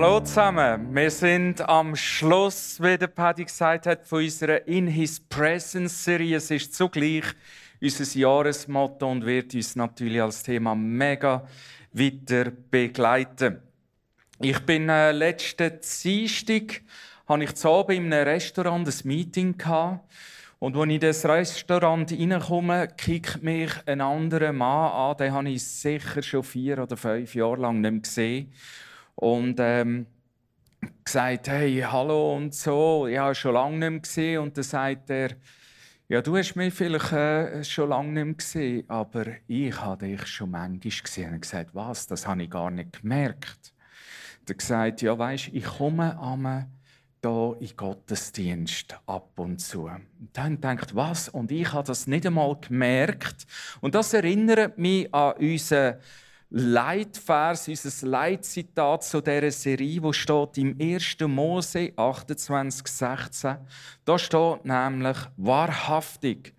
Hallo zusammen. Wir sind am Schluss, wie der Paddy gesagt hat, von unserer In His Presence Serie. Es ist zugleich unser Jahresmotto und wird uns natürlich als Thema mega weiter begleiten. Ich bin äh, letzten Dienstag habe ich zu Abend in einem Restaurant ein Meeting gehabt. Und als ich in das Restaurant reinkomme, kickt mich ein anderer Mann an. Den habe ich sicher schon vier oder fünf Jahre lang nicht mehr gesehen. Und ähm, gesagt, hey, hallo und so. Habe schon lange nicht mehr gesehen. Und dann sagt er, ja, du hast mich vielleicht äh, schon lange nicht mehr gesehen, aber ich habe dich schon manchmal gesehen. Und gesagt, was? Das habe ich gar nicht gemerkt. Er gesagt, ja, weißt, ich komme am da in Gottesdienst ab und zu. Und dann denkt was? Und ich habe das nicht einmal gemerkt. Und das erinnert mich an unseren Leitvers, unser Leitzitat zu dieser Serie, wo steht im 1. Mose 28,16. Da steht nämlich wahrhaftig.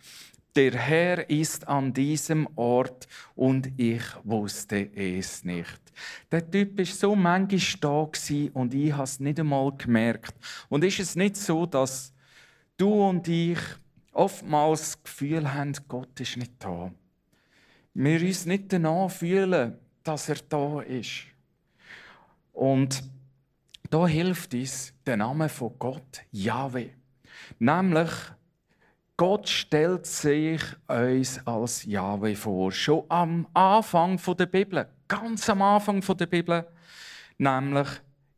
Der Herr ist an diesem Ort und ich wusste es nicht. Der Typ war so manchmal da und ich habe es nicht einmal gemerkt. Und ist es nicht so, dass du und ich oftmals das Gefühl haben, Gott ist nicht da? Wir uns nicht danach fühlen, dass er da ist. Und da hilft uns der Name von Gott, Yahweh. Nämlich, Gott stellt sich uns als Yahweh vor. Schon am Anfang der Bibel ganz am Anfang der Bibel, nämlich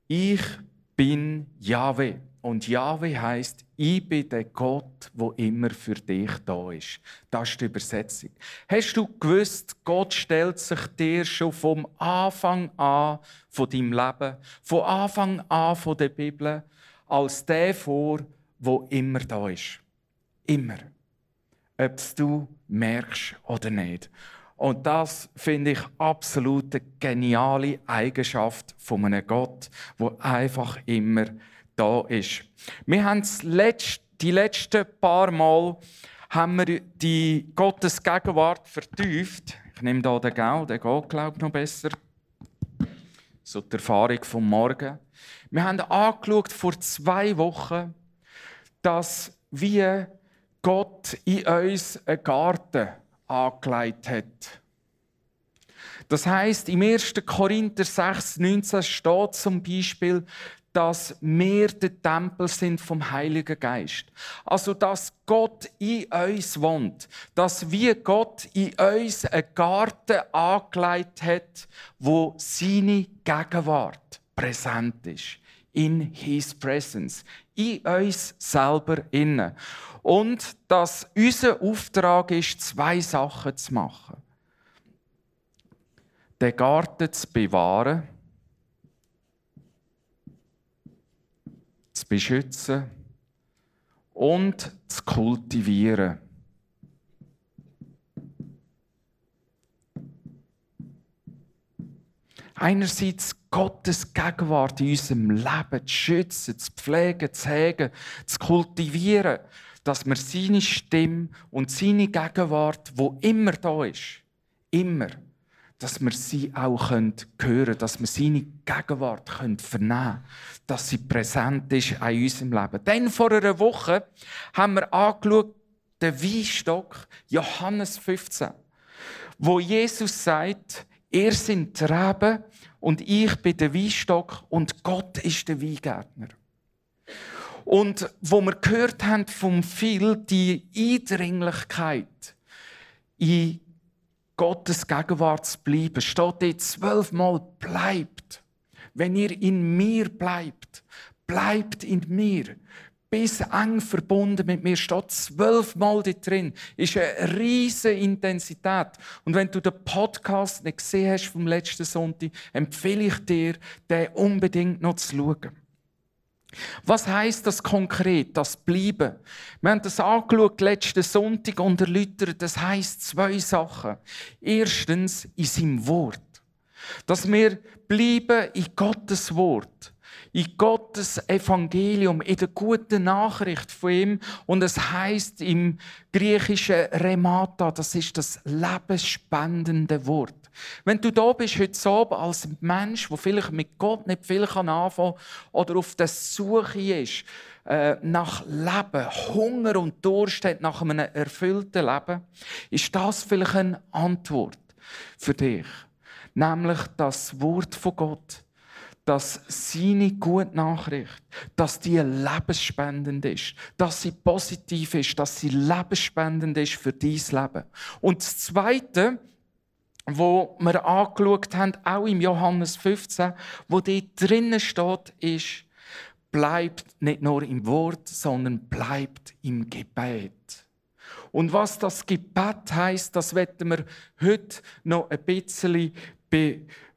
ich bin Jahwe. Und Jahwe heißt, ich bin der Gott, wo immer für dich da ist. Das ist die Übersetzung. Hast du gewusst, Gott stellt sich dir schon vom Anfang an von deinem Leben, von Anfang an von der Bibel, als der vor, wo immer da ist. Immer. Ob du merkst oder nicht. Und das finde ich absolut geniale Eigenschaft von einem Gott, wo einfach immer da ist. Wir haben die letzten paar Mal haben wir die Gottes Gegenwart vertieft. Ich nehme hier den Gau, der geht, glaube ich, noch besser. So die Erfahrung vom Morgen. Wir haben angeschaut vor zwei Wochen, dass wie Gott in uns einen Garten angelegt hat. Das heißt, im 1. Korinther 6, 19 steht zum Beispiel, dass wir der Tempel sind vom Heiligen Geist. Also, dass Gott in uns wohnt. Dass wie Gott in uns einen Garten angelegt hat, wo seine Gegenwart präsent ist. In His Presence. In uns selber innen. Und dass unser Auftrag ist, zwei Sachen zu machen. Den Garten zu bewahren, zu beschützen und zu kultivieren. Einerseits Gottes Gegenwart in unserem Leben zu schützen, zu pflegen, zu hegen, zu kultivieren dass wir seine Stimme und seine Gegenwart, wo immer da ist, immer, dass wir sie auch hören können, dass wir seine Gegenwart vernehmen können, dass sie präsent ist in unserem Leben. Dann vor einer Woche haben wir angeschaut, den Weinstock, Johannes 15, wo Jesus sagt, ihr seid die Reben und ich bin der Weinstock und Gott ist der Weingärtner. Und wo wir gehört haben vom Phil, die Eindringlichkeit in Gottes Gegenwart zu bleiben, steht dort zwölfmal bleibt. Wenn ihr in mir bleibt, bleibt in mir. Bis eng verbunden mit mir steht zwölfmal dort drin. Ist eine riesige Intensität. Und wenn du den Podcast nicht gesehen hast vom letzten Sonntag, empfehle ich dir, den unbedingt noch zu schauen. Was heißt das konkret, das Bleiben? Wir haben das angeschaut letzten Sonntag und erläutert, das heißt zwei Sachen. Erstens in seinem Wort. Dass wir bleiben in Gottes Wort. in Gottes Evangelium, in der guten Nachricht von ihm. Und es heißt im griechischen Remata, das ist das lebensspendende Wort. Wenn du da bist heute Abend als Mensch, der vielleicht mit Gott nicht viel anfangen kann oder auf der Suche ist äh, nach Leben, Hunger und Durst hat nach einem erfüllten Leben, ist das vielleicht eine Antwort für dich. Nämlich das Wort von Gott dass seine gute Nachricht, dass die lebensspendend ist, dass sie positiv ist, dass sie lebensspendend ist für dein Leben. Und das Zweite, wo wir angeschaut haben, auch im Johannes 15, wo dort drinnen steht, ist, bleibt nicht nur im Wort, sondern bleibt im Gebet. Und was das Gebet heißt, das werden wir heute noch ein bisschen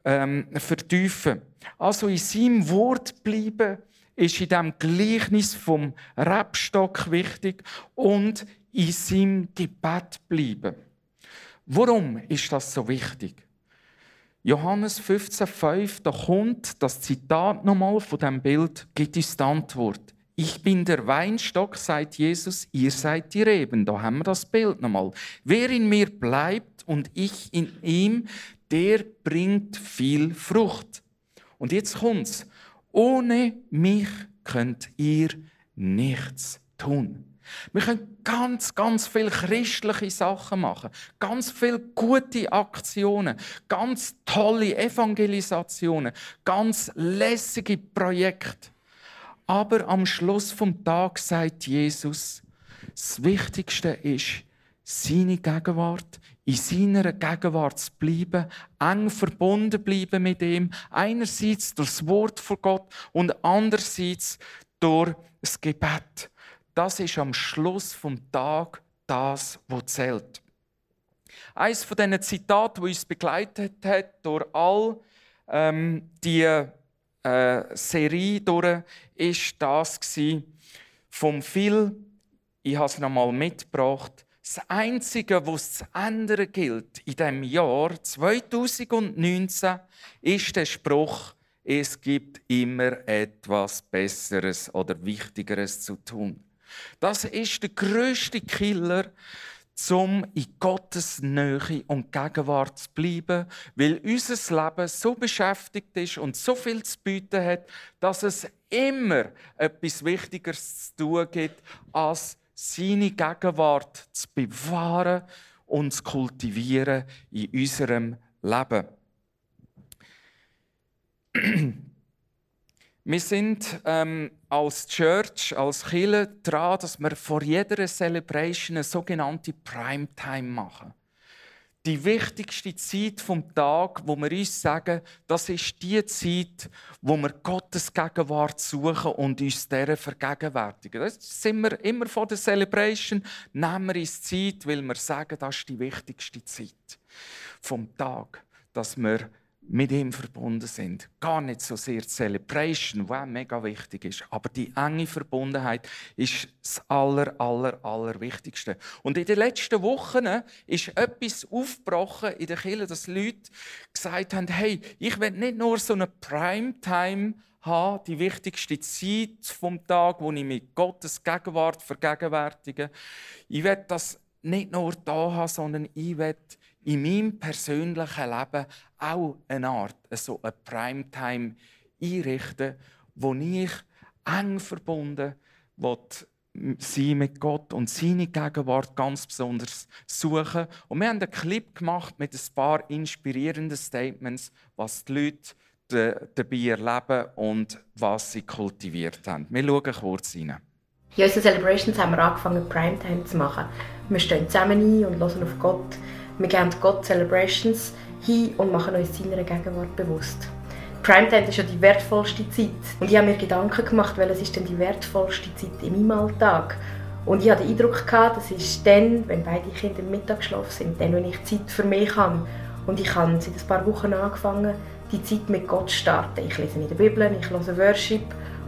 ähm, vertiefen. Also in seinem Wort bleiben ist in dem Gleichnis vom Rebstock wichtig und in seinem Gebet bleiben. Warum ist das so wichtig? Johannes 15,5, da kommt das Zitat nochmal von dem Bild, gibt uns die Antwort. Ich bin der Weinstock, sagt Jesus, ihr seid die Reben. Da haben wir das Bild nochmal. Wer in mir bleibt und ich in ihm, der bringt viel Frucht. Und jetzt kommt's. Ohne mich könnt ihr nichts tun. Wir können ganz, ganz viele christliche Sachen machen, ganz viele gute Aktionen, ganz tolle Evangelisationen, ganz lässige Projekte. Aber am Schluss vom Tag sagt Jesus, das Wichtigste ist seine Gegenwart, in seiner Gegenwart zu bleiben, eng verbunden bleiben mit ihm, einerseits durch das Wort von Gott und andererseits durch das Gebet. Das ist am Schluss vom Tag das, was zählt. Eines von diesen Zitaten, die uns begleitet hat durch all ähm, die äh, Serie durch, ist das vom Phil. Ich habe es nochmal mitgebracht. Das Einzige, was zu ändern gilt in dem Jahr 2019, ist der Spruch, es gibt immer etwas Besseres oder Wichtigeres zu tun. Das ist der größte Killer, um in Gottes Nähe und Gegenwart zu bleiben, weil unser Leben so beschäftigt ist und so viel zu bieten hat, dass es immer etwas Wichtigeres zu tun gibt, als seine Gegenwart zu bewahren und zu kultivieren in unserem Leben. Wir sind ähm, als Church, als Kirche dran, dass wir vor jeder Celebration eine sogenannte Primetime machen. Die wichtigste Zeit vom Tag, wo wir uns sagen, das ist die Zeit, wo wir Gottes Gegenwart suchen und uns deren vergegenwärtigen. Das sind wir immer vor der Celebration, nehmen wir uns Zeit, weil wir sagen, das ist die wichtigste Zeit vom Tag, dass wir mit ihm verbunden sind. Gar nicht so sehr die Celebration, die mega wichtig ist, aber die enge Verbundenheit ist das aller, aller, aller Wichtigste. Und in den letzten Wochen ist etwas aufgebrochen in der Kirche, dass Leute gesagt haben, hey, ich will nicht nur so eine Primetime haben, die wichtigste Zeit vom Tag, wo ich mit Gottes Gegenwart vergegenwärtige. Ich will das nicht nur da haben, sondern ich will in meinem persönlichen Leben auch eine Art, so eine Primetime einrichten, wo ich eng verbunden sie mit Gott und seine Gegenwart ganz besonders suchen. Und wir haben einen Clip gemacht mit ein paar inspirierenden Statements, was die Leute dabei erleben und was sie kultiviert haben. Wir schauen kurz rein. In unseren Celebrations haben wir angefangen, Primetime zu machen. Wir stehen zusammen ein und hören auf Gott wir geben Gott Celebrations hin und machen uns seiner Gegenwart bewusst. Primetime ist ja die wertvollste Zeit. Und ich habe mir Gedanken gemacht, welches ist denn die wertvollste Zeit in meinem Alltag? Und ich hatte den Eindruck, gehabt, das ist dann, wenn beide Kinder im Mittagsschlaf sind, dann, wenn ich Zeit für mich habe. Und ich habe seit ein paar Wochen angefangen, die Zeit mit Gott zu starten. Ich lese in der Bibel, ich höre Worship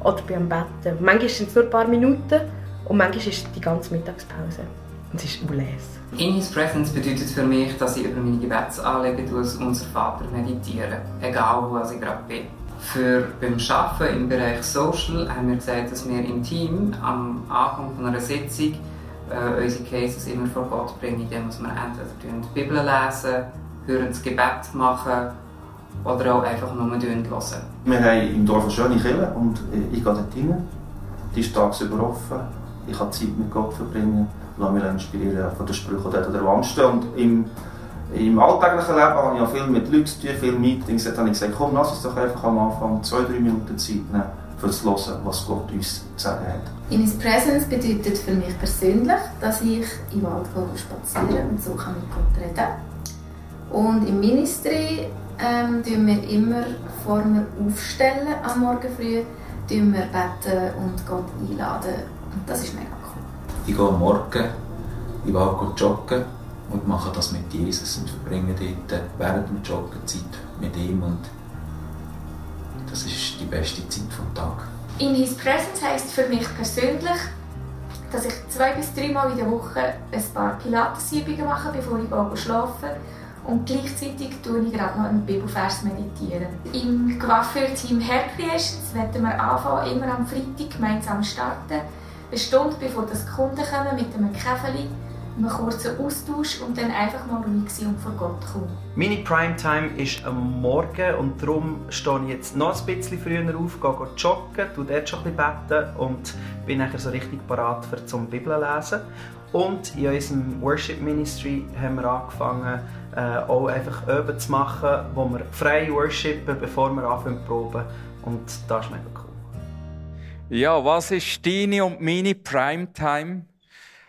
oder bin am Betten. Manchmal sind es nur ein paar Minuten und manchmal ist es die ganze Mittagspause. Und es ist unles. In His Presence bedeutet für mich, dass ich über meine Gebetsanliegen als unser Vater meditiere, egal wo ich gerade bin. Für beim Arbeiten im Bereich Social haben wir gesagt, dass wir im Team am Anfang einer Sitzung äh, unsere Cases immer vor Gott bringen, indem wir entweder die Bibel lesen, hören das Gebet machen oder auch einfach nur hören. Wir haben im Dorf eine schöne Kirche und ich gehe dort rein. Die ist tagsüber offen. Ich kann Zeit mit Gott verbringen, lasse mich inspirieren von den Sprüchen, die der stehen. Und im, im alltäglichen Leben habe ich ja viel mit Leuten zu tun, viele Meetings. Da habe ich gesagt, komm, lass uns doch einfach am Anfang zwei, drei Minuten Zeit nehmen, für zu hören, was Gott uns zu sagen hat. In His Presence bedeutet für mich persönlich, dass ich im Wald spazieren und so kann mit Gott reden. Und im Ministry ähm, tun wir immer wir aufstellen am Morgen früh, tun wir beten und Gott einladen. Und das ist mega. Ich gehe am Morgen den Wald joggen und mache das mit Jesus und verbringe dort während dem Joggen Zeit mit ihm und das ist die beste Zeit vom Tag. In His Presence heisst für mich persönlich, dass ich zwei bis dreimal in der Woche ein paar Pilatesübungen mache, bevor ich schlafe und gleichzeitig tue ich gerade noch einen Bibelvers meditieren. Im Coiffeur-Team Hair Creations werden wir anfangen, immer am Freitag gemeinsam starten. Eine Stunde bevor die Kunden kommen mit einem Käfeli, einem kurzen Austausch und dann einfach mal ruhig sein und vor Gott kommen. Meine Primetime ist am Morgen und darum stehe ich jetzt noch ein bisschen früher auf, gehe joggen, tue dort schon ein bisschen beten und bin nachher so richtig parat für zum Bibel lesen. Und in unserem Worship Ministry haben wir angefangen, äh, auch einfach Üben zu machen, wo wir frei worshipen, bevor wir anfangen zu proben. Und das ist mega cool. Ja, was ist deine und meine Primetime?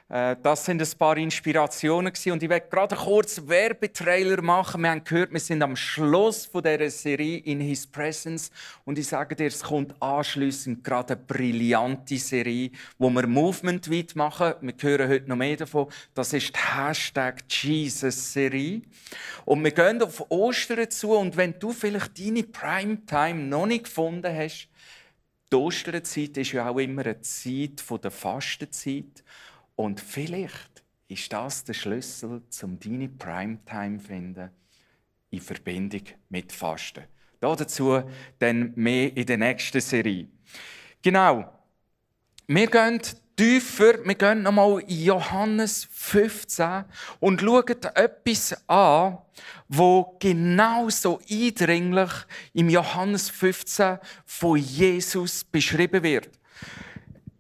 Äh, das sind ein paar Inspirationen und ich werde gerade kurz Werbetrailer machen. Wir haben gehört, wir sind am Schluss von dieser Serie in His Presence und ich sage dir, es kommt anschließend gerade eine brillante Serie, wo wir Movement weit machen. Wir hören heute noch mehr davon. Das ist die Hashtag Jesus Serie und wir gehen auf Ostern zu und wenn du vielleicht deine Primetime noch nicht gefunden hast, die Osterzeit ist ja auch immer eine Zeit der Fastenzeit. Und vielleicht ist das der Schlüssel, um deine Primetime zu finden in Verbindung mit Fasten. Dazu dann mehr in der nächsten Serie. Genau. Wir gehen tiefer, wir gehen nochmal in Johannes 15 und schauen etwas an, wo genauso eindringlich im Johannes 15 von Jesus beschrieben wird.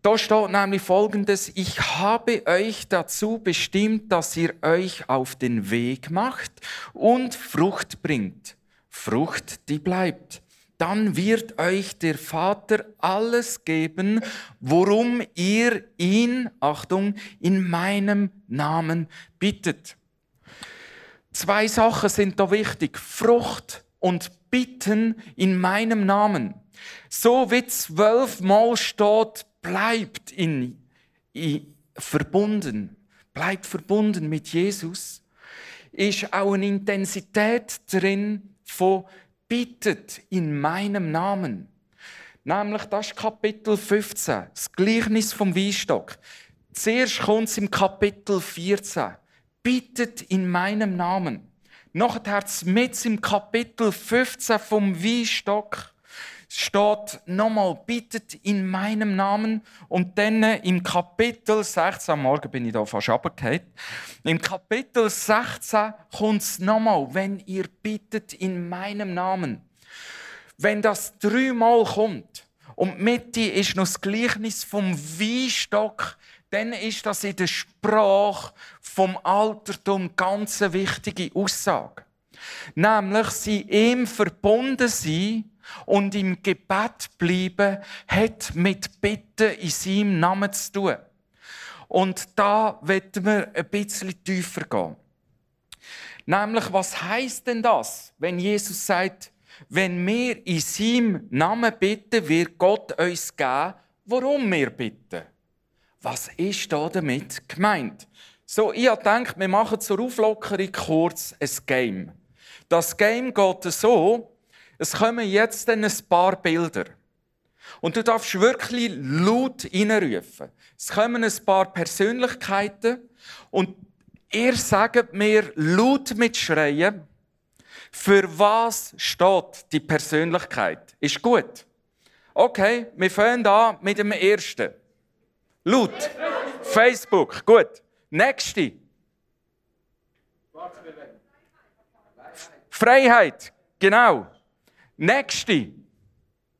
Da steht nämlich folgendes, ich habe euch dazu bestimmt, dass ihr euch auf den Weg macht und Frucht bringt. Frucht, die bleibt. Dann wird euch der Vater alles geben, worum ihr ihn, Achtung, in meinem Namen bittet. Zwei Sachen sind da wichtig. Frucht und Bitten in meinem Namen. So wie zwölfmal steht, bleibt in, in, verbunden, bleibt verbunden mit Jesus, ist auch eine Intensität drin von bittet in meinem Namen. Nämlich das Kapitel 15, das Gleichnis vom Weinstock. Zuerst kommt es im Kapitel 14. Bittet in meinem Namen. Nachher mit im Kapitel 15 vom Weinstock steht nochmal, bittet in meinem Namen. Und dann im Kapitel 16, am Morgen bin ich da fast runtergefallen, im Kapitel 16 kommt es nochmal, wenn ihr bittet in meinem Namen. Wenn das dreimal kommt und Mitte ist noch das Gleichnis vom Weinstock, dann ist das in der Sprache vom Altertum ganz eine wichtige Aussage. Nämlich sie ihm verbunden sein und im Gebet bleiben hat mit Bitten in seinem Namen zu tun. Und da werden wir ein bisschen tiefer gehen. Nämlich, was heißt denn das, wenn Jesus sagt, wenn wir in seinem Namen bitten, wird Gott uns geben, warum wir bitten? Was ist da damit gemeint? So, ich denke, wir machen zur Auflockerung kurz ein Game. Das Game geht so, es kommen jetzt ein paar Bilder. Und du darfst wirklich laut reinrufen. Es kommen ein paar Persönlichkeiten und ihr sagt mir laut mit Schreien, Für was steht die Persönlichkeit? Ist gut. Okay, wir fangen an mit dem ersten. Laut. Facebook. Gut. Nächste. Freiheit. Genau. Nächste.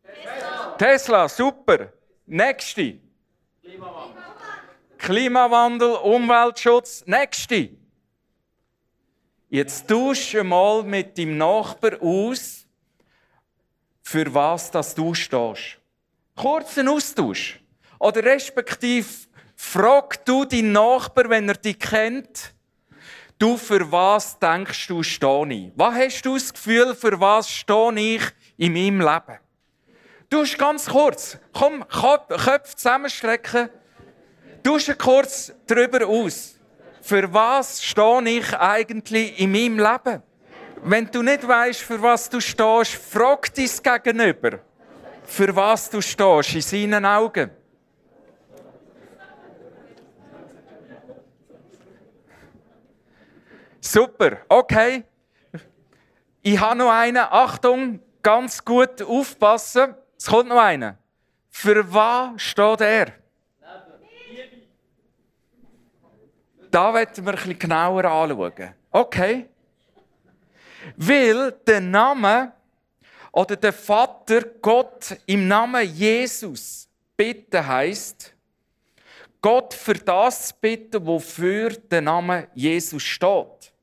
Tesla. Tesla, super. Nächste. Klimawandel. Klimawandel, Umweltschutz. Nächste. Jetzt tausche mal mit deinem Nachbar aus, für was das du stehst. Kurzen Austausch. Oder respektive frag du deinen Nachbar, wenn er dich kennt, du, für was denkst du, stehe ich? Was hast du das Gefühl, für was stehe ich in meinem Leben? Du hast ganz kurz, komm, Köpfe zusammenstrecken, du kurz darüber aus. Für was stehe ich eigentlich in meinem Leben? Wenn du nicht weißt, für was du stehst, frag dein Gegenüber, für was du stehst in seinen Augen. Super, okay. Ich habe noch einen. Achtung, ganz gut aufpassen. Es kommt noch einer. Für was steht er? Da werden wir bisschen genauer anschauen. Okay. Weil der Name oder der Vater Gott im Namen Jesus bitten heißt, Gott für das zu bitten, wofür der Name Jesus steht.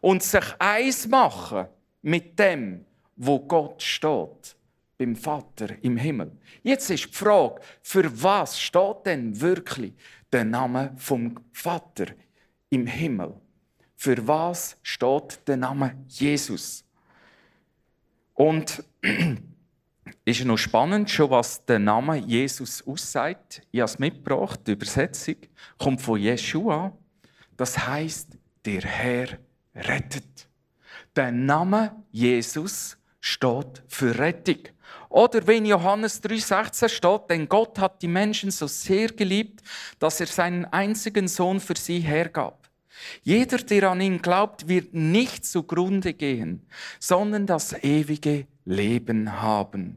Und sich eins machen mit dem, wo Gott steht, beim Vater im Himmel. Jetzt ist die Frage, für was steht denn wirklich der Name vom Vater im Himmel? Für was steht der Name Jesus? Und ist noch spannend, schon was der Name Jesus aussagt. Ich habe es mitgebracht. Die Übersetzung kommt von Jeshua. Das heißt, der Herr rettet. Der Name Jesus steht für Rettung. Oder wenn Johannes 3,16 steht, denn Gott hat die Menschen so sehr geliebt, dass er seinen einzigen Sohn für sie hergab. Jeder, der an ihn glaubt, wird nicht zugrunde gehen, sondern das ewige Leben haben.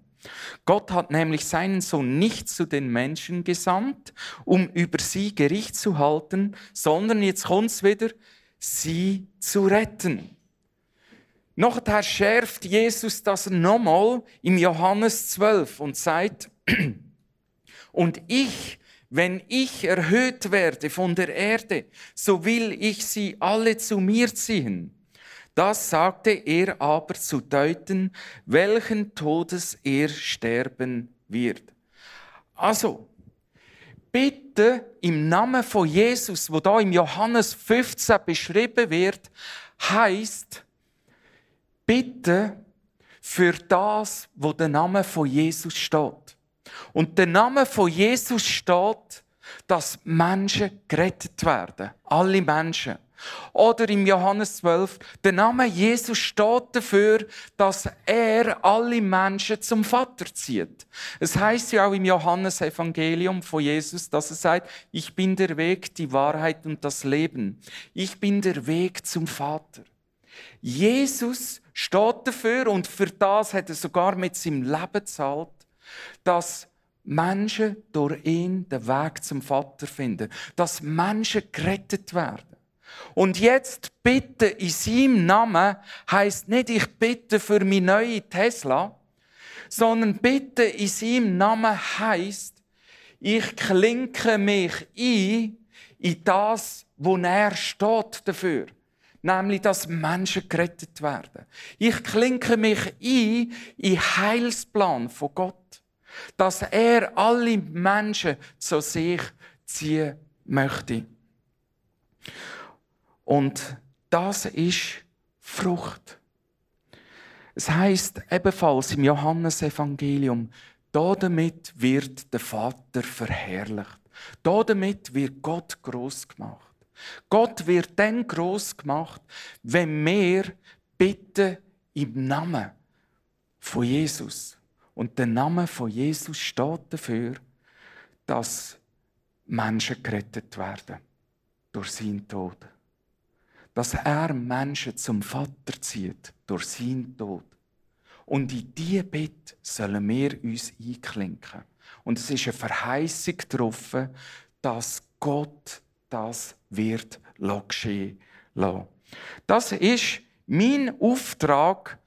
Gott hat nämlich seinen Sohn nicht zu den Menschen gesandt, um über sie Gericht zu halten, sondern jetzt kommt's wieder, sie zu retten. Nachher schärft Jesus das nochmal im Johannes 12 und sagt, und ich, wenn ich erhöht werde von der Erde, so will ich sie alle zu mir ziehen. Das sagte er aber zu deuten, welchen Todes er sterben wird. Also, bitte im Namen von Jesus, wo da im Johannes 15 beschrieben wird, heißt, bitte für das, wo der Name von Jesus steht. Und der Name von Jesus steht, dass Menschen gerettet werden. Alle Menschen. Oder im Johannes 12, der Name Jesus steht dafür, dass er alle Menschen zum Vater zieht. Es heißt ja auch im Johannes Evangelium von Jesus, dass er sagt, ich bin der Weg, die Wahrheit und das Leben. Ich bin der Weg zum Vater. Jesus steht dafür und für das hat er sogar mit seinem Leben gezahlt, dass Menschen durch ihn den Weg zum Vater finden, dass Menschen gerettet werden. Und jetzt bitte in seinem Namen heißt nicht, ich bitte für meine neue Tesla, sondern bitte in seinem Namen heißt, ich klinke mich ein in das, wo er steht dafür. Nämlich, dass Menschen gerettet werden. Ich klinke mich ein in Heilsplan von Gott. Dass er alle Menschen zu sich ziehen möchte. Und das ist Frucht. Es heißt ebenfalls im Johannesevangelium, damit wird der Vater verherrlicht. Damit wird Gott groß gemacht. Gott wird dann groß gemacht, wenn wir bitten im Namen von Jesus. Und der Name von Jesus steht dafür, dass Menschen gerettet werden durch seinen Tod dass er Menschen zum Vater zieht durch seinen Tod. Und in diese Bitte sollen wir uns einklinken. Und es ist eine Verheißung darauf, dass Gott das wird geschehen lassen. Das ist mein Auftrag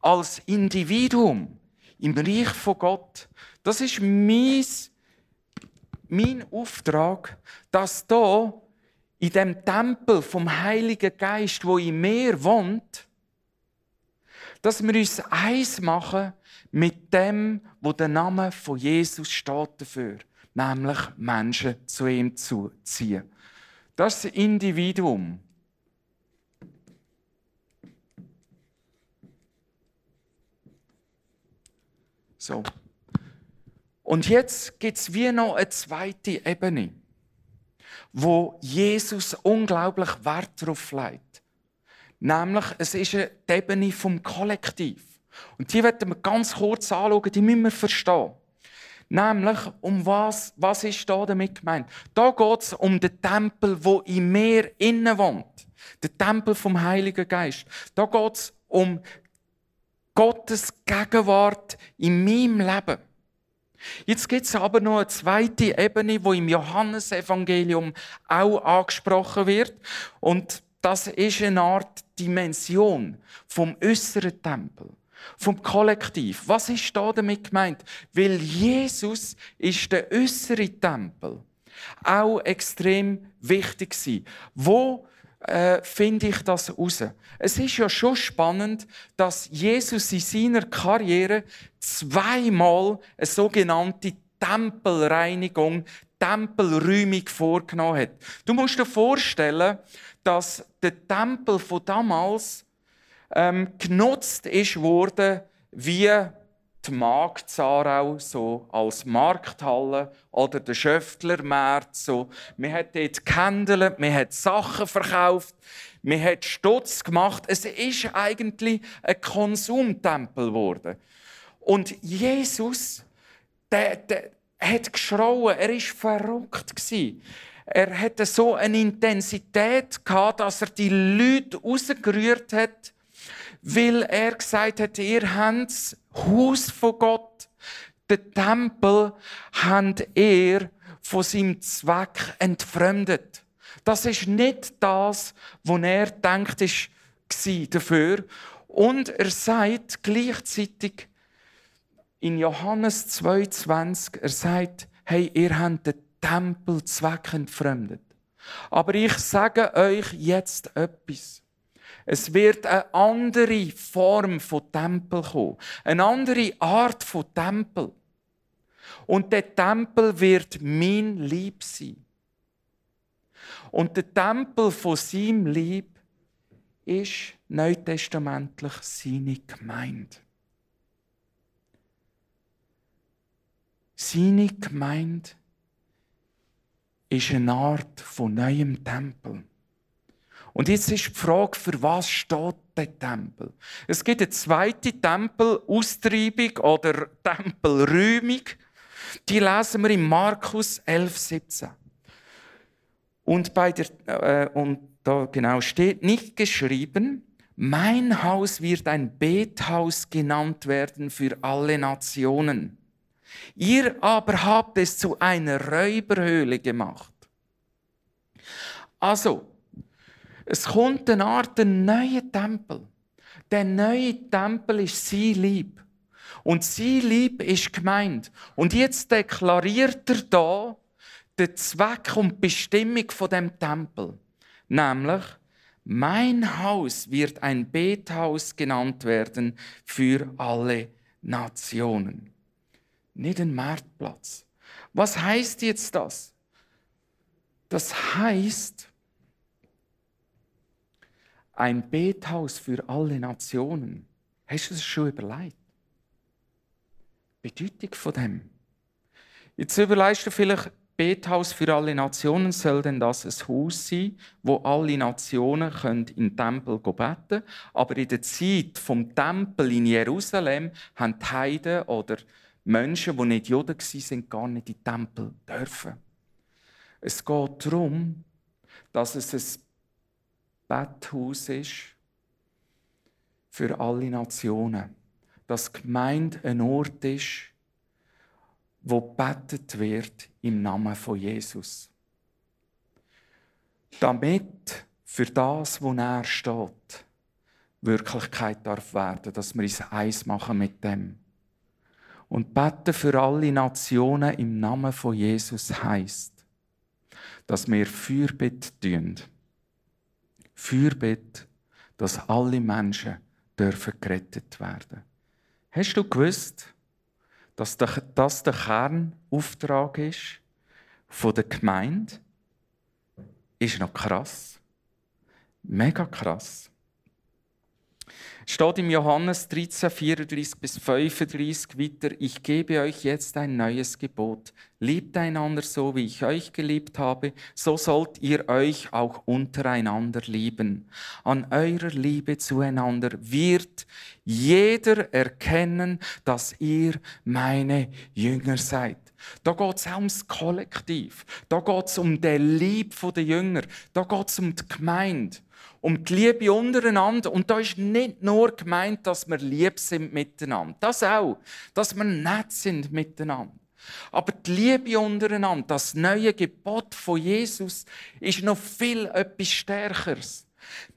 als Individuum im Reich von Gott. Das ist mein, mein Auftrag, dass da in dem Tempel vom Heiligen Geist, wo in mir wohnt, dass wir uns eins machen mit dem, wo der Name von Jesus steht dafür, nämlich Menschen zu ihm zu ziehen. Das Individuum. So. Und jetzt gibt es wie noch eine zweite Ebene, wo Jesus unglaublich Wert darauf legt. Nämlich, es ist die Ebene vom Kollektiv. Und die werden wir ganz kurz anschauen, die müssen wir verstehen. Nämlich, um was, was ist da damit gemeint? Da geht es um den Tempel, wo in mir innen wohnt. Der Tempel vom Heiligen Geist. Da geht es um Gottes Gegenwart in meinem Leben. Jetzt gibt es aber noch eine zweite Ebene, wo im Johannesevangelium auch angesprochen wird. Und das ist eine Art Dimension vom äußeren Tempel, vom Kollektiv. Was ist da damit gemeint? Weil Jesus ist der äußere Tempel auch extrem wichtig war. Wo äh, finde ich das heraus? Es ist ja schon spannend, dass Jesus in seiner Karriere zweimal eine sogenannte Tempelreinigung, Tempelräumung vorgenommen hat. Du musst dir vorstellen, dass der Tempel von damals ähm, genutzt ist wurde wie die Markt Zarau so als Markthalle oder der Schöftlermarkt so. Man hat dort gehandelt, man hat Sachen verkauft, man hat Stutz gemacht. Es ist eigentlich ein Konsumtempel geworden. Und Jesus, der, der hat geschrauen, er ist verrückt gewesen. Er hatte so eine Intensität gehabt, dass er die Leute rausgerührt hat, weil er gesagt hat, ihr habt Haus von Gott, den Tempel, habt ihr von seinem Zweck entfremdet. Das ist nicht das, was er denkt ist dafür. Und er sagt gleichzeitig in Johannes 2,20, er sagt, hey, ihr habt den Tempelzweck entfremdet. Aber ich sage euch jetzt etwas. Es wird eine andere Form von Tempel kommen. Eine andere Art von Tempel. Und der Tempel wird mein Lieb sein. Und der Tempel von seinem Lieb ist neutestamentlich seine Gemeinde. Seine Gemeinde ist eine Art von neuem Tempel. Und jetzt ist die Frage, für was steht der Tempel? Es gibt eine zweite Tempelaustreibung oder Tempelräumung. Die lesen wir in Markus 11, 17. Und, bei der, äh, und da genau steht nicht geschrieben, mein Haus wird ein Bethaus genannt werden für alle Nationen. Ihr aber habt es zu einer Räuberhöhle gemacht. Also, es kommt eine Art ein neuer Tempel. Der neue Tempel ist sein Lieb. Und sein Lieb ist gemeint. Und jetzt deklariert er da den Zweck und die Bestimmung von dem Tempel. Nämlich, mein Haus wird ein Bethaus genannt werden für alle Nationen nicht ein Marktplatz. Was heißt jetzt das? Das heißt, ein Bethaus für alle Nationen. Hast du das schon überlegt? Bedeutung von dem. Jetzt überlegst du vielleicht, Bethaus für alle Nationen soll denn das ein Haus sein, wo alle Nationen können in den Tempel beten. Aber in der Zeit vom Tempel in Jerusalem haben die Heiden oder Menschen, die nicht Juden waren, gar nicht in den Tempel dürfen. Es geht darum, dass es ein Betthaus ist für alle Nationen. Dass Gemeinde ein Ort ist, wo bettet wird im Namen von Jesus. Damit für das, wo er steht, Wirklichkeit darf werden, dass wir uns eins machen mit dem. Und beten für alle Nationen im Namen von Jesus heißt, dass wir Fürbitte tun. Fürbitte, dass alle Menschen dürfen gerettet werden. Hast du gewusst, dass das der Kernauftrag ist von der Gemeinde? Ist noch krass. Mega krass steht im Johannes 13, 34 bis 35 weiter, ich gebe euch jetzt ein neues Gebot. Liebt einander so, wie ich euch geliebt habe, so sollt ihr euch auch untereinander lieben. An eurer Liebe zueinander wird jeder erkennen, dass ihr meine Jünger seid. Da geht es ums Kollektiv. Da geht es um den Lieb der Jünger. Da geht es um die Gemeinde um die Liebe untereinander. Und da ist nicht nur gemeint, dass wir lieb sind miteinander. Das auch. Dass wir nett sind miteinander. Aber die Liebe untereinander, das neue Gebot von Jesus, ist noch viel etwas Stärkeres.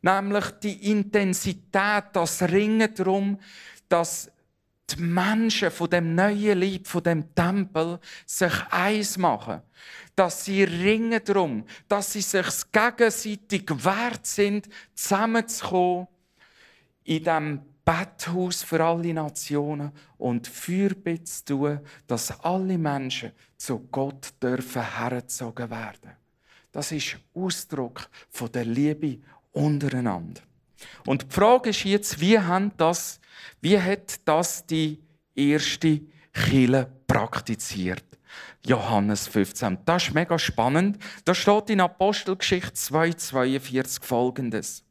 Nämlich die Intensität, das Ringen darum, dass die Menschen von dem neuen Lieb, von dem Tempel, sich eins machen dass sie ringen darum, dass sie sich gegenseitig wert sind, zusammenzukommen in diesem Betthaus für alle Nationen und Fürbitte zu tun, dass alle Menschen zu Gott dürfen hergezogen werden. Das ist Ausdruck von der Liebe untereinander. Und die Frage ist jetzt, wie, haben das, wie hat das die erste Kirche praktiziert? Johannes 15. Das ist mega spannend. Da steht in Apostelgeschichte 2,42 folgendes.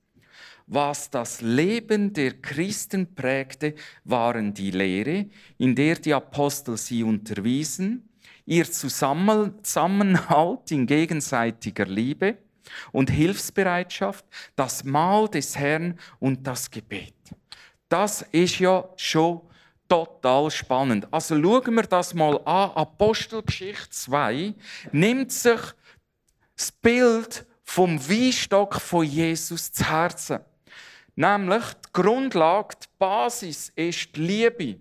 Was das Leben der Christen prägte, waren die Lehre, in der die Apostel sie unterwiesen, ihr Zusammenhalt in gegenseitiger Liebe und Hilfsbereitschaft, das Mahl des Herrn und das Gebet. Das ist ja schon total spannend. Also schauen wir das mal an. Apostelgeschichte 2 nimmt sich das Bild vom Weinstock von Jesus zu Herzen. Nämlich die Grundlage, die Basis ist die Liebe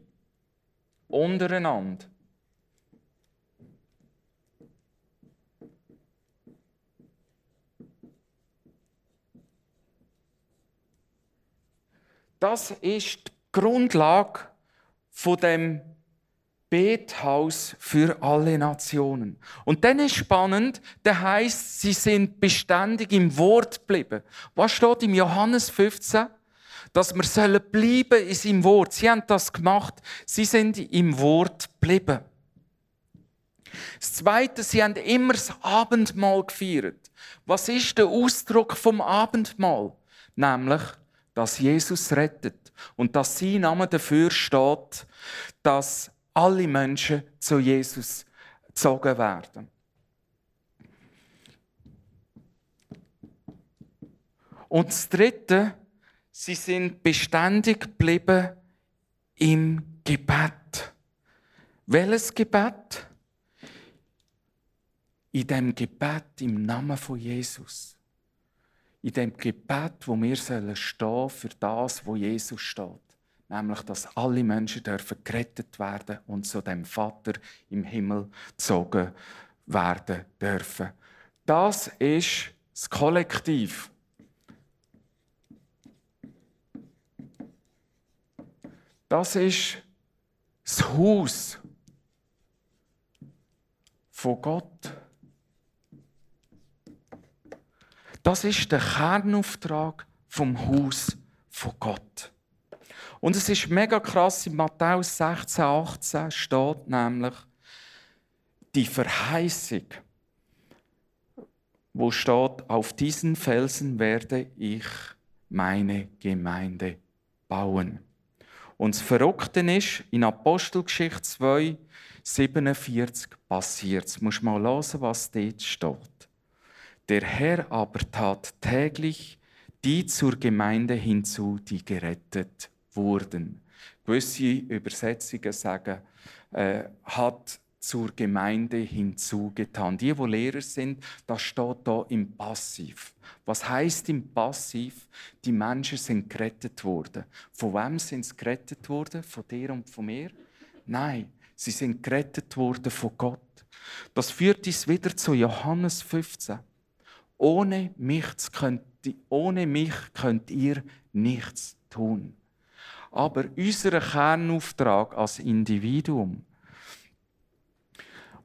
untereinander. Das ist die Grundlage von dem Bethaus für alle Nationen. Und dann ist spannend, der heißt, sie sind beständig im Wort geblieben. Was steht im Johannes 15? Dass wir sollen bleiben in seinem Wort. Sie haben das gemacht. Sie sind im Wort geblieben. Das Zweite, sie haben immer das Abendmahl gefeiert. Was ist der Ausdruck vom Abendmahl? Nämlich, dass Jesus rettet und dass sein Name dafür steht, dass alle Menschen zu Jesus gezogen werden. Und das Dritte, sie sind beständig geblieben im Gebet. Welches Gebet? In dem Gebet im Namen von Jesus in dem Gebet, wo wir stehen sollen für das, wo Jesus steht. Nämlich, dass alle Menschen dürfen gerettet werden und zu dem Vater im Himmel gezogen werden dürfen. Das ist das Kollektiv. Das ist das Haus von Gott. Das ist der Kernauftrag vom Haus von Gott. Und es ist mega krass, in Matthäus 16, 18 steht nämlich die Verheißung, wo steht, auf diesen Felsen werde ich meine Gemeinde bauen. Und das Verrückte ist, in Apostelgeschichte 2, 47 passiert es. Muss mal hören, was dort steht. Der Herr aber tat täglich die zur Gemeinde hinzu, die gerettet wurden. Gewisse Übersetzungen sagen, äh, hat zur Gemeinde hinzugetan. Die, wo Lehrer sind, das steht da im Passiv. Was heißt im Passiv? Die Menschen sind gerettet worden. Von wem sind sie gerettet worden? Von dir und von mir? Nein, sie sind gerettet worden von Gott. Das führt uns wieder zu Johannes 15. Ohne mich, könnt, ohne mich könnt ihr nichts tun. Aber unser Kernauftrag als Individuum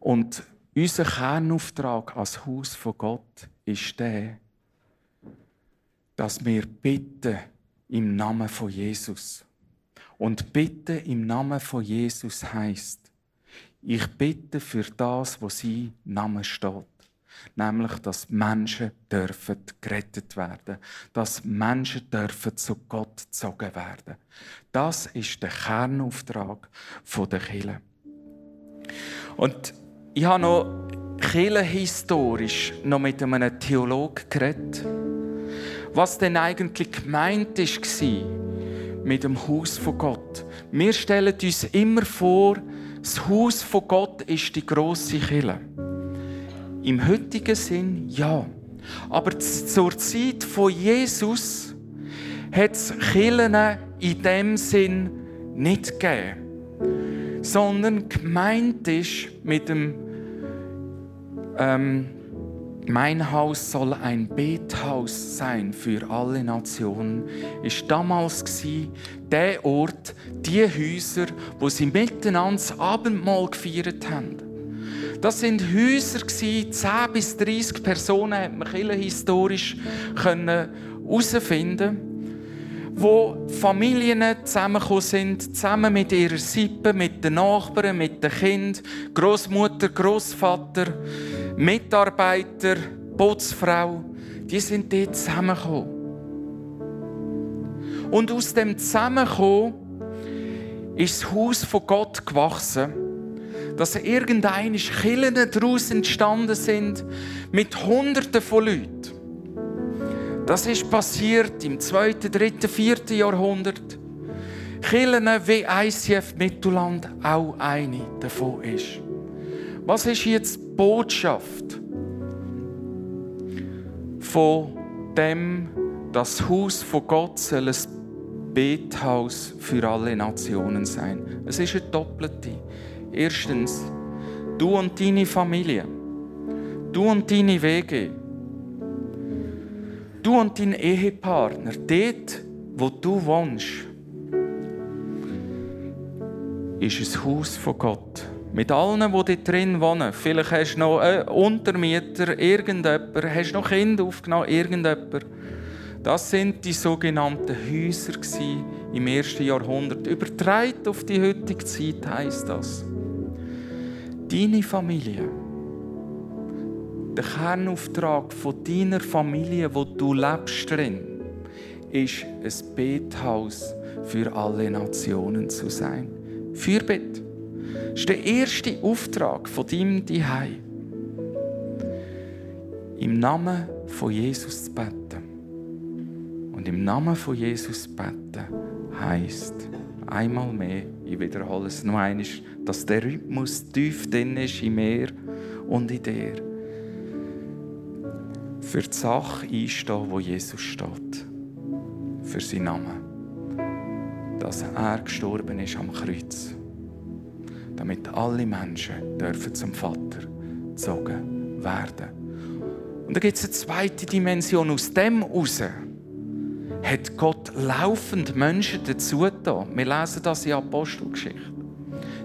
und unser Kernauftrag als Haus von Gott ist der, dass wir bitten im Namen von Jesus. Und bitten im Namen von Jesus heißt, ich bitte für das, was sein Name steht. Nämlich, dass Menschen dürfen gerettet werden, dass Menschen dürfen zu Gott gezogen werden. Das ist der Kernauftrag der Kirche. Und ich habe noch kirchenhistorisch noch mit einem Theologen geredet, was denn eigentlich gemeint war mit dem Haus von Gott. Wir stellen uns immer vor, das Haus von Gott ist die große Kirche. Im heutigen Sinn ja. Aber zur Zeit von Jesus hat es Kirchen in dem Sinn nicht gegeben. Sondern gemeint ist mit dem ähm, mein Haus soll ein Bethaus sein für alle Nationen, ist damals der Ort, die Häuser, wo sie miteinander das Abendmahl gefeiert haben. Das sind Häuser 10 bis 30 Personen, hat man historisch herausfinden wo Familien zusammengekommen sind, zusammen mit ihrer Sippe, mit den Nachbarn, mit den Kindern, Großmutter, Großvater, Mitarbeiter, Putzfrau, die sind dort zusammengekommen. Und aus dem Zusammenkommen ist das Haus von Gott gewachsen, dass irgendeine Killen daraus entstanden sind mit Hunderten von Leuten. Das ist passiert im 2., 3., 4. Jahrhundert. Killen wie ICF Mittelland auch eine davon ist. Was ist jetzt die Botschaft von dem, das Haus von Gott soll ein Bethaus für alle Nationen sein? Es ist eine doppelte. Erstens, du und deine Familie, du und deine Wege, du und dein Ehepartner, dort, wo du wohnst, ist ein Haus von Gott. Mit allen, die dort drin wohnen. Vielleicht hast du noch einen Untermieter, irgendjemand, hast du noch Kinder aufgenommen, irgendjemand. Das sind die sogenannten Häuser im ersten Jahrhundert. Übertragen auf die heutige Zeit heisst das. Deine Familie, der Kernauftrag von deiner Familie, wo du lebst drin, ist ein Bethaus für alle Nationen zu sein. Fürbitte. Das ist der erste Auftrag von deinem Zuhause. Im Namen von Jesus zu beten. Und im Namen von Jesus zu beten heisst einmal mehr, ich wiederhole es noch einmal, dass der Rhythmus tief drin ist in mir und in dir. Für die Sache einstehen, wo Jesus steht. Für seinen Namen. Dass er gestorben ist am Kreuz damit alle Menschen dürfen zum Vater gezogen werden. Und da gibt es eine zweite Dimension. Aus dem heraus hat Gott laufend Menschen dazu getan. Wir lesen das in Apostelgeschichte.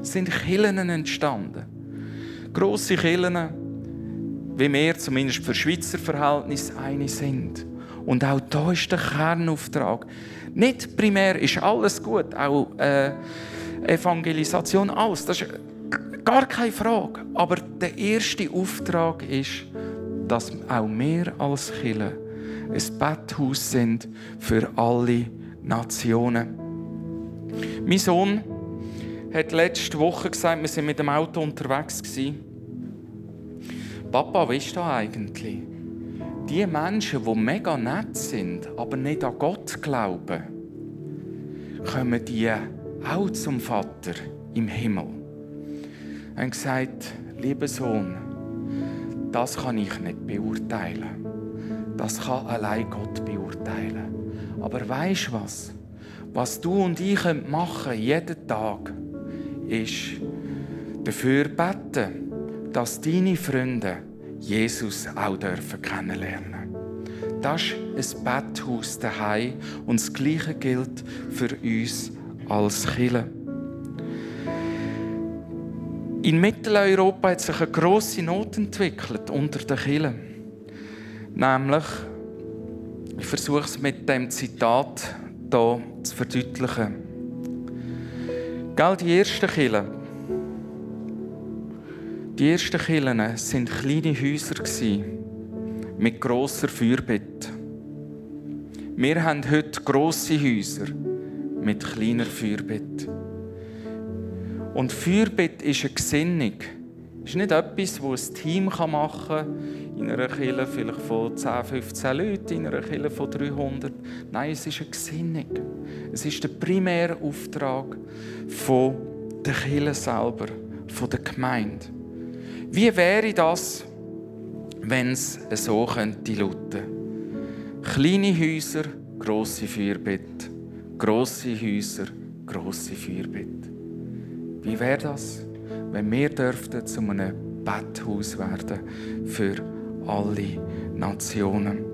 Sind Killen entstanden. Grosse Killen, wie wir zumindest für Schweizer Verhältnisse eine sind. Und auch da ist der Kernauftrag. Nicht primär ist alles gut, auch äh, Evangelisation aus. Das ist gar keine Frage. Aber der erste Auftrag ist, dass auch wir als Kirche ein Betthaus sind für alle Nationen. Mein Sohn hat letzte Woche gesagt, wir sind mit dem Auto unterwegs gewesen. Papa, wie ist da eigentlich? die Menschen, die mega nett sind, aber nicht an Gott glauben, kommen die auch zum Vater im Himmel. Er hat gesagt, lieber Sohn, das kann ich nicht beurteilen. Das kann allein Gott beurteilen. Aber weißt du was? Was du und ich machen können, jeden Tag, ist dafür beten, dass deine Freunde Jesus auch dürfen kennenlernen. Das ist ein Betthaus daheim und das Gleiche gilt für uns als Kirche. In Mitteleuropa hat sich eine grosse Not entwickelt unter den Kirchen. Nämlich, ich versuche es mit dem Zitat hier zu verdeutlichen. Gell, die ersten Kirchen, die ersten Kirchen waren kleine Häuser mit grosser Feuerbitte. Wir haben heute grosse Häuser mit kleiner Feuerbitte. Und Feuerbitte ist eine Gesinnung. Ist nicht etwas, das ein Team machen kann, in einer Kirche vielleicht von 10, 15 Leuten, in einer Kirche von 300. Nein, es ist eine Gesinnung. Es ist der primäre Auftrag der Kirche selber, von der Gemeinde. Wie wäre das, wenn es so könnte lauten? Kleine Häuser, grosse Feuerbitte. Grosse Häuser, grosse Feuerbitte. Wie wäre das, wenn wir dürften zu einem Betthaus werden für alle Nationen?